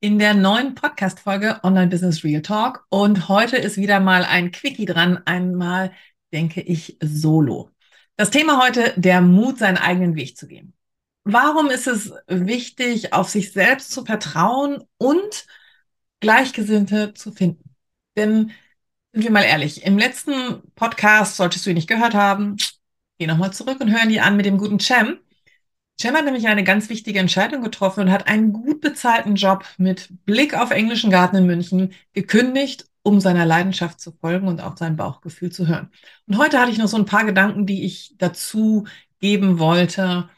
in der neuen Podcast-Folge Online Business Real Talk. Und heute ist wieder mal ein Quickie dran. Einmal denke ich solo. Das Thema heute, der Mut, seinen eigenen Weg zu gehen. Warum ist es wichtig, auf sich selbst zu vertrauen und Gleichgesinnte zu finden? Denn, sind wir mal ehrlich, im letzten Podcast, solltest du ihn nicht gehört haben, geh nochmal zurück und hören die an mit dem guten Cem. Cem hat nämlich eine ganz wichtige Entscheidung getroffen und hat einen gut bezahlten Job mit Blick auf englischen Garten in München gekündigt, um seiner Leidenschaft zu folgen und auch sein Bauchgefühl zu hören. Und heute hatte ich noch so ein paar Gedanken, die ich dazu geben wollte,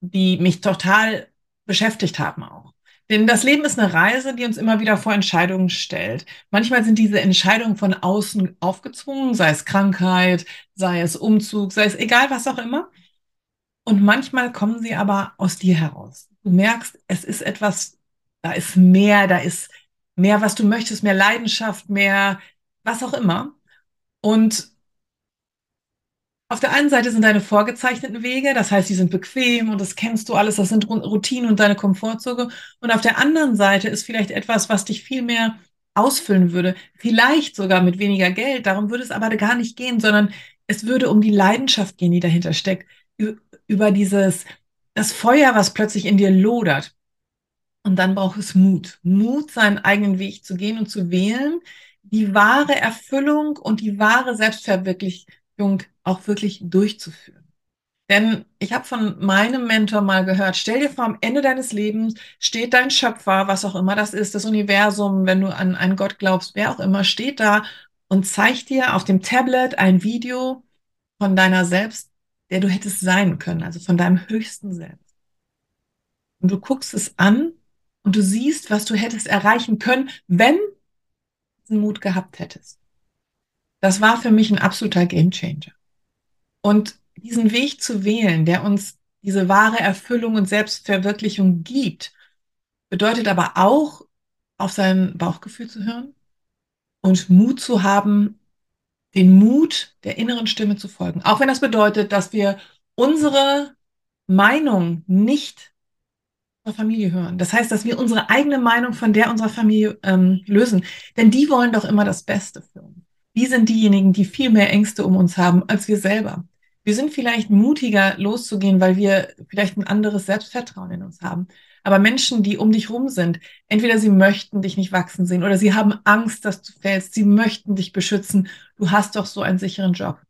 die mich total beschäftigt haben auch. Denn das Leben ist eine Reise, die uns immer wieder vor Entscheidungen stellt. Manchmal sind diese Entscheidungen von außen aufgezwungen, sei es Krankheit, sei es Umzug, sei es egal was auch immer. Und manchmal kommen sie aber aus dir heraus. Du merkst, es ist etwas, da ist mehr, da ist mehr, was du möchtest, mehr Leidenschaft, mehr was auch immer. Und auf der einen Seite sind deine vorgezeichneten Wege, das heißt, die sind bequem und das kennst du alles, das sind Routinen und deine Komfortzone. Und auf der anderen Seite ist vielleicht etwas, was dich viel mehr ausfüllen würde, vielleicht sogar mit weniger Geld. Darum würde es aber gar nicht gehen, sondern es würde um die Leidenschaft gehen, die dahinter steckt, über dieses, das Feuer, was plötzlich in dir lodert. Und dann braucht es Mut. Mut, seinen eigenen Weg zu gehen und zu wählen, die wahre Erfüllung und die wahre Selbstverwirklichung auch wirklich durchzuführen. Denn ich habe von meinem Mentor mal gehört, stell dir vor, am Ende deines Lebens steht dein Schöpfer, was auch immer das ist, das Universum, wenn du an einen Gott glaubst, wer auch immer, steht da und zeigt dir auf dem Tablet ein Video von deiner selbst der du hättest sein können, also von deinem höchsten Selbst. Und du guckst es an und du siehst, was du hättest erreichen können, wenn du diesen Mut gehabt hättest. Das war für mich ein absoluter Gamechanger. Und diesen Weg zu wählen, der uns diese wahre Erfüllung und Selbstverwirklichung gibt, bedeutet aber auch, auf sein Bauchgefühl zu hören und Mut zu haben, den Mut der inneren Stimme zu folgen. Auch wenn das bedeutet, dass wir unsere Meinung nicht zur Familie hören. Das heißt, dass wir unsere eigene Meinung von der unserer Familie ähm, lösen. Denn die wollen doch immer das Beste für uns. Die sind diejenigen, die viel mehr Ängste um uns haben als wir selber. Wir sind vielleicht mutiger loszugehen, weil wir vielleicht ein anderes Selbstvertrauen in uns haben. Aber Menschen, die um dich rum sind, entweder sie möchten dich nicht wachsen sehen oder sie haben Angst, dass du fällst, sie möchten dich beschützen. Du hast doch so einen sicheren Job.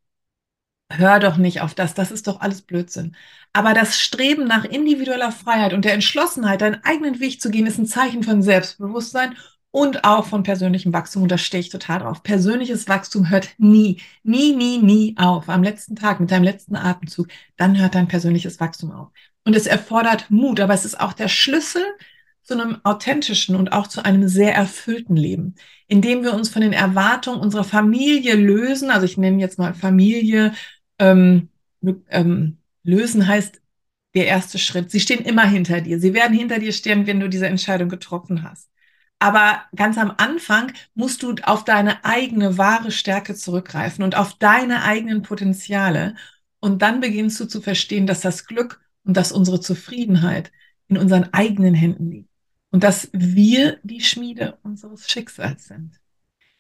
Hör doch nicht auf das, das ist doch alles Blödsinn. Aber das Streben nach individueller Freiheit und der Entschlossenheit, deinen eigenen Weg zu gehen, ist ein Zeichen von Selbstbewusstsein und auch von persönlichem Wachstum. Und da stehe ich total drauf. Persönliches Wachstum hört nie, nie, nie, nie auf. Am letzten Tag mit deinem letzten Atemzug, dann hört dein persönliches Wachstum auf. Und es erfordert Mut, aber es ist auch der Schlüssel zu einem authentischen und auch zu einem sehr erfüllten Leben, indem wir uns von den Erwartungen unserer Familie lösen. Also ich nenne jetzt mal Familie. Ähm, ähm, lösen heißt der erste Schritt. Sie stehen immer hinter dir. Sie werden hinter dir stehen, wenn du diese Entscheidung getroffen hast. Aber ganz am Anfang musst du auf deine eigene wahre Stärke zurückgreifen und auf deine eigenen Potenziale. Und dann beginnst du zu verstehen, dass das Glück und dass unsere Zufriedenheit in unseren eigenen Händen liegt und dass wir die Schmiede unseres Schicksals sind.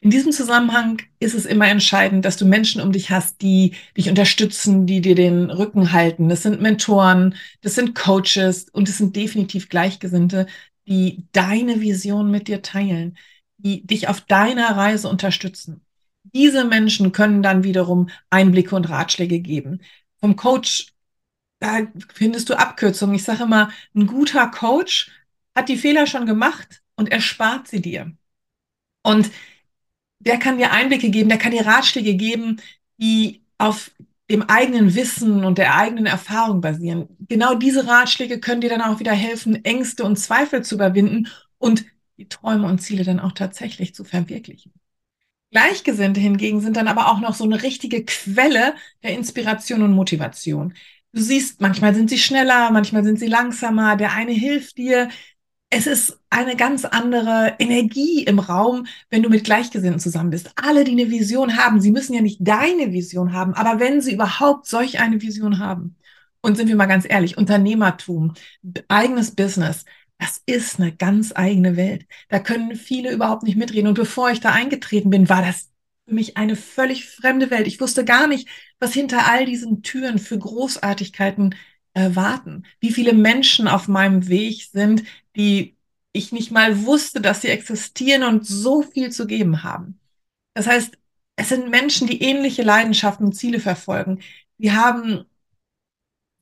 In diesem Zusammenhang ist es immer entscheidend, dass du Menschen um dich hast, die dich unterstützen, die dir den Rücken halten. Das sind Mentoren, das sind Coaches und es sind definitiv Gleichgesinnte, die deine Vision mit dir teilen, die dich auf deiner Reise unterstützen. Diese Menschen können dann wiederum Einblicke und Ratschläge geben. Vom Coach da findest du Abkürzungen. Ich sage immer, ein guter Coach hat die Fehler schon gemacht und erspart sie dir. Und der kann dir Einblicke geben, der kann dir Ratschläge geben, die auf dem eigenen Wissen und der eigenen Erfahrung basieren. Genau diese Ratschläge können dir dann auch wieder helfen, Ängste und Zweifel zu überwinden und die Träume und Ziele dann auch tatsächlich zu verwirklichen. Gleichgesinnte hingegen sind dann aber auch noch so eine richtige Quelle der Inspiration und Motivation. Du siehst, manchmal sind sie schneller, manchmal sind sie langsamer, der eine hilft dir. Es ist eine ganz andere Energie im Raum, wenn du mit Gleichgesinnten zusammen bist. Alle, die eine Vision haben, sie müssen ja nicht deine Vision haben, aber wenn sie überhaupt solch eine Vision haben, und sind wir mal ganz ehrlich, Unternehmertum, eigenes Business, das ist eine ganz eigene Welt. Da können viele überhaupt nicht mitreden. Und bevor ich da eingetreten bin, war das für mich eine völlig fremde Welt. Ich wusste gar nicht, was hinter all diesen Türen für Großartigkeiten äh, warten. Wie viele Menschen auf meinem Weg sind, die ich nicht mal wusste, dass sie existieren und so viel zu geben haben. Das heißt, es sind Menschen, die ähnliche Leidenschaften und Ziele verfolgen. Die haben,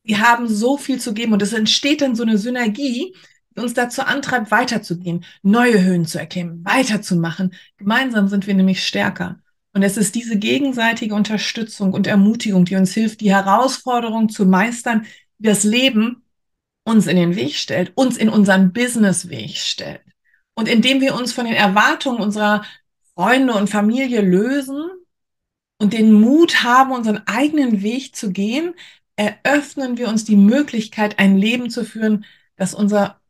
die haben so viel zu geben und es entsteht dann so eine Synergie, uns dazu antreibt, weiterzugehen, neue Höhen zu erkennen, weiterzumachen. Gemeinsam sind wir nämlich stärker. Und es ist diese gegenseitige Unterstützung und Ermutigung, die uns hilft, die Herausforderung zu meistern, die das Leben uns in den Weg stellt, uns in unseren Businessweg stellt. Und indem wir uns von den Erwartungen unserer Freunde und Familie lösen und den Mut haben, unseren eigenen Weg zu gehen, eröffnen wir uns die Möglichkeit, ein Leben zu führen, das unser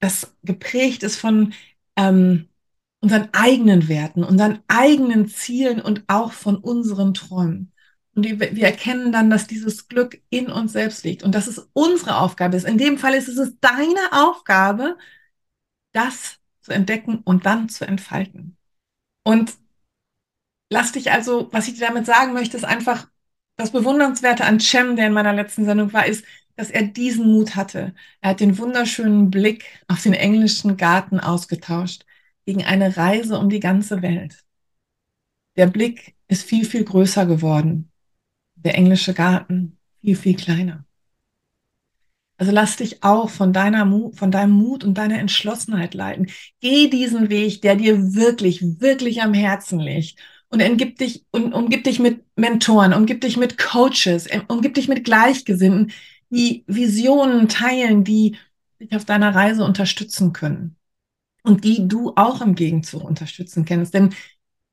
das geprägt ist von ähm, unseren eigenen Werten, unseren eigenen Zielen und auch von unseren Träumen. Und wir erkennen dann, dass dieses Glück in uns selbst liegt und dass es unsere Aufgabe ist. In dem Fall ist es deine Aufgabe, das zu entdecken und dann zu entfalten. Und lass dich also, was ich dir damit sagen möchte, ist einfach das Bewundernswerte an Cem, der in meiner letzten Sendung war, ist, dass er diesen Mut hatte. Er hat den wunderschönen Blick auf den englischen Garten ausgetauscht gegen eine Reise um die ganze Welt. Der Blick ist viel, viel größer geworden. Der englische Garten viel, viel kleiner. Also lass dich auch von deiner Mut, von deinem Mut und deiner Entschlossenheit leiten. Geh diesen Weg, der dir wirklich, wirklich am Herzen liegt. Und umgib dich, und umgib dich mit Mentoren, umgib dich mit Coaches, umgib dich mit Gleichgesinnten, die Visionen teilen, die dich auf deiner Reise unterstützen können und die du auch im Gegenzug unterstützen kannst. Denn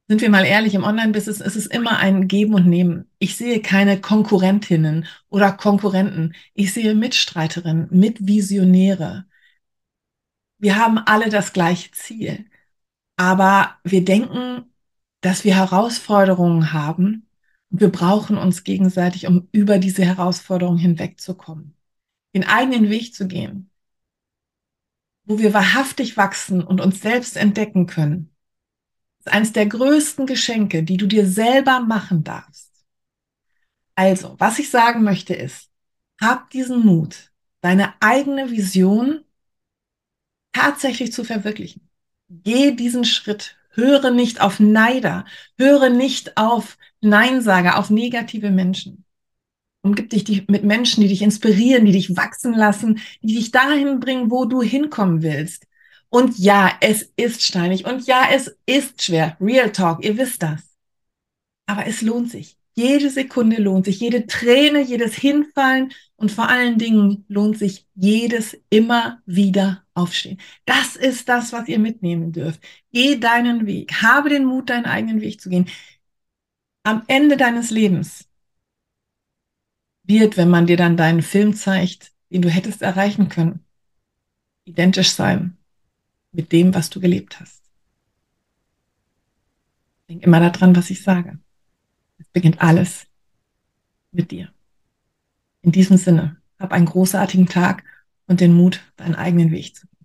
sind wir mal ehrlich, im Online-Business ist es immer ein Geben und Nehmen. Ich sehe keine Konkurrentinnen oder Konkurrenten. Ich sehe Mitstreiterinnen, Mitvisionäre. Wir haben alle das gleiche Ziel. Aber wir denken, dass wir Herausforderungen haben wir brauchen uns gegenseitig, um über diese Herausforderung hinwegzukommen, den eigenen Weg zu gehen, wo wir wahrhaftig wachsen und uns selbst entdecken können. Ist eines der größten Geschenke, die du dir selber machen darfst. Also, was ich sagen möchte ist, hab diesen Mut, deine eigene Vision tatsächlich zu verwirklichen. Geh diesen Schritt Höre nicht auf Neider. Höre nicht auf Neinsager, auf negative Menschen. Umgib dich mit Menschen, die dich inspirieren, die dich wachsen lassen, die dich dahin bringen, wo du hinkommen willst. Und ja, es ist steinig und ja, es ist schwer. Real Talk, ihr wisst das. Aber es lohnt sich. Jede Sekunde lohnt sich. Jede Träne, jedes Hinfallen und vor allen Dingen lohnt sich jedes immer wieder aufstehen. Das ist das, was ihr mitnehmen dürft. Geh deinen Weg. Habe den Mut, deinen eigenen Weg zu gehen. Am Ende deines Lebens wird, wenn man dir dann deinen Film zeigt, den du hättest erreichen können, identisch sein mit dem, was du gelebt hast. Denk immer daran, was ich sage. Es beginnt alles mit dir. In diesem Sinne, hab einen großartigen Tag und den Mut, deinen eigenen Weg zu gehen.